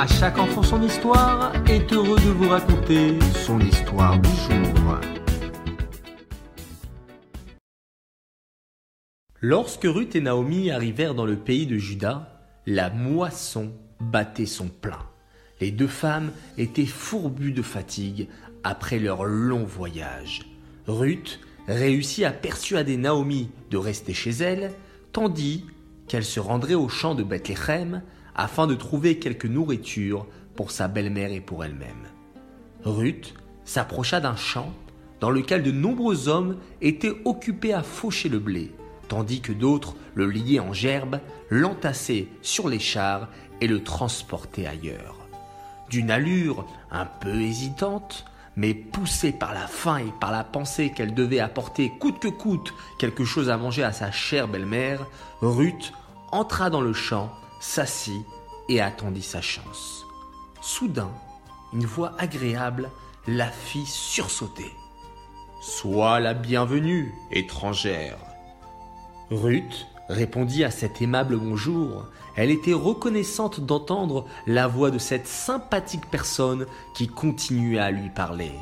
À chaque enfant son histoire est heureux de vous raconter son histoire du jour. Lorsque Ruth et Naomi arrivèrent dans le pays de Juda, la moisson battait son plein. Les deux femmes étaient fourbues de fatigue après leur long voyage. Ruth réussit à persuader Naomi de rester chez elle, tandis qu'elle se rendrait au champ de Bethléem afin de trouver quelque nourriture pour sa belle-mère et pour elle-même. Ruth s'approcha d'un champ dans lequel de nombreux hommes étaient occupés à faucher le blé, tandis que d'autres le liaient en gerbe, l'entassaient sur les chars et le transportaient ailleurs. D'une allure un peu hésitante, mais poussée par la faim et par la pensée qu'elle devait apporter coûte que coûte quelque chose à manger à sa chère belle-mère, Ruth entra dans le champ, s'assit et attendit sa chance. Soudain, une voix agréable la fit sursauter. Sois la bienvenue, étrangère. Ruth répondit à cet aimable bonjour. Elle était reconnaissante d'entendre la voix de cette sympathique personne qui continuait à lui parler.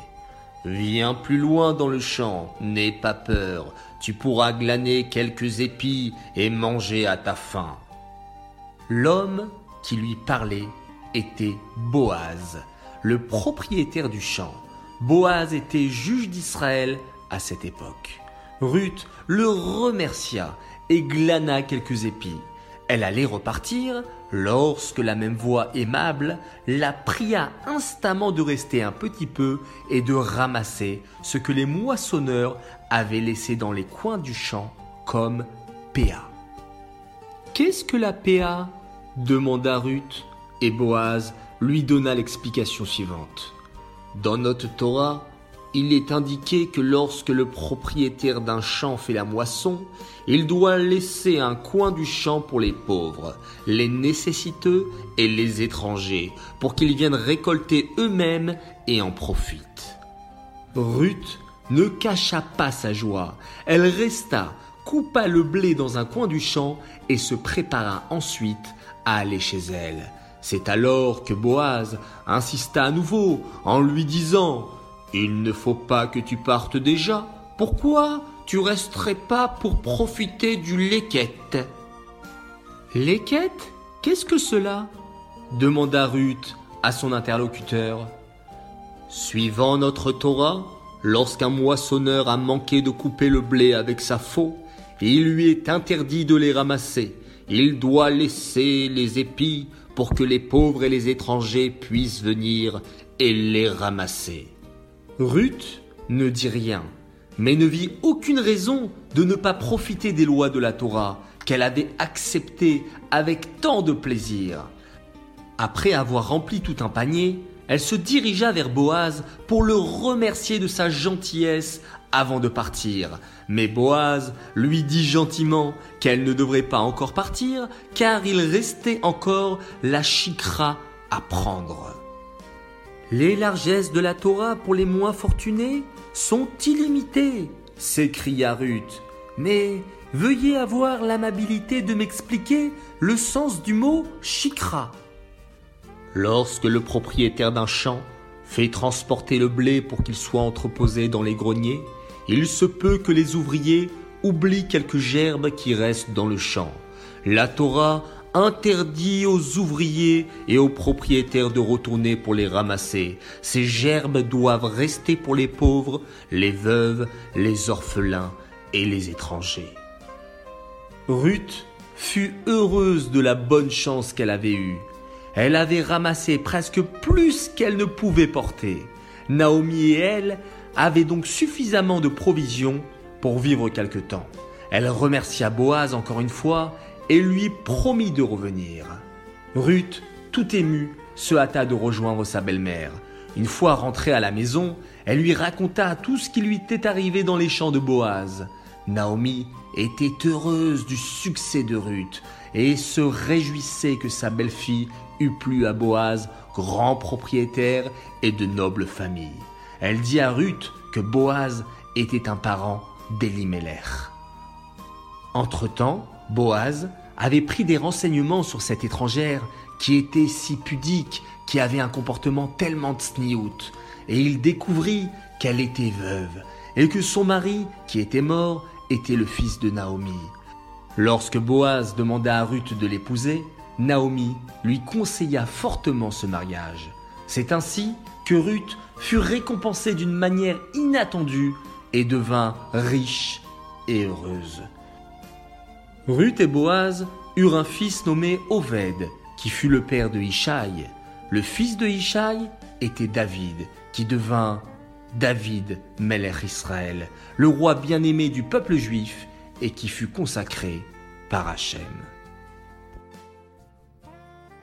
Viens plus loin dans le champ, n'aie pas peur, tu pourras glaner quelques épis et manger à ta faim. L'homme qui lui parlait était Boaz, le propriétaire du champ. Boaz était juge d'Israël à cette époque. Ruth le remercia et glana quelques épis. Elle allait repartir lorsque la même voix aimable la pria instamment de rester un petit peu et de ramasser ce que les moissonneurs avaient laissé dans les coins du champ comme péa. Qu'est-ce que la péa demanda Ruth, et Boaz lui donna l'explication suivante. Dans notre Torah, il est indiqué que lorsque le propriétaire d'un champ fait la moisson, il doit laisser un coin du champ pour les pauvres, les nécessiteux et les étrangers, pour qu'ils viennent récolter eux-mêmes et en profitent. Ruth ne cacha pas sa joie, elle resta, coupa le blé dans un coin du champ et se prépara ensuite aller chez elle. C'est alors que Boaz insista à nouveau en lui disant il ne faut pas que tu partes déjà. Pourquoi tu resterais pas pour profiter du leket Leket Qu'est-ce que cela? demanda Ruth à son interlocuteur. Suivant notre Torah, lorsqu'un moissonneur a manqué de couper le blé avec sa faux, il lui est interdit de les ramasser. Il doit laisser les épis pour que les pauvres et les étrangers puissent venir et les ramasser. Ruth ne dit rien, mais ne vit aucune raison de ne pas profiter des lois de la Torah qu'elle avait acceptées avec tant de plaisir. Après avoir rempli tout un panier, elle se dirigea vers Boaz pour le remercier de sa gentillesse avant de partir. Mais Boaz lui dit gentiment qu'elle ne devrait pas encore partir car il restait encore la chikra à prendre. Les largesses de la Torah pour les moins fortunés sont illimitées, s'écria Ruth. Mais veuillez avoir l'amabilité de m'expliquer le sens du mot chikra. Lorsque le propriétaire d'un champ fait transporter le blé pour qu'il soit entreposé dans les greniers, il se peut que les ouvriers oublient quelques gerbes qui restent dans le champ. La Torah interdit aux ouvriers et aux propriétaires de retourner pour les ramasser. Ces gerbes doivent rester pour les pauvres, les veuves, les orphelins et les étrangers. Ruth fut heureuse de la bonne chance qu'elle avait eue. Elle avait ramassé presque plus qu'elle ne pouvait porter. Naomi et elle avaient donc suffisamment de provisions pour vivre quelque temps. Elle remercia Boaz encore une fois et lui promit de revenir. Ruth, tout émue, se hâta de rejoindre sa belle-mère. Une fois rentrée à la maison, elle lui raconta tout ce qui lui était arrivé dans les champs de Boaz. Naomi était heureuse du succès de Ruth et se réjouissait que sa belle-fille eût plu à Boaz, grand propriétaire et de noble famille. Elle dit à Ruth que Boaz était un parent d'Elimelech. Entre-temps, Boaz avait pris des renseignements sur cette étrangère qui était si pudique, qui avait un comportement tellement tsniout, et il découvrit qu'elle était veuve, et que son mari, qui était mort, était le fils de Naomi. Lorsque Boaz demanda à Ruth de l'épouser, Naomi lui conseilla fortement ce mariage. C'est ainsi que Ruth fut récompensée d'une manière inattendue et devint riche et heureuse. Ruth et Boaz eurent un fils nommé Oved, qui fut le père de Ishaï. Le fils de Ishaï était David, qui devint David Melech Israël, le roi bien-aimé du peuple juif et qui fut consacré par Hachem.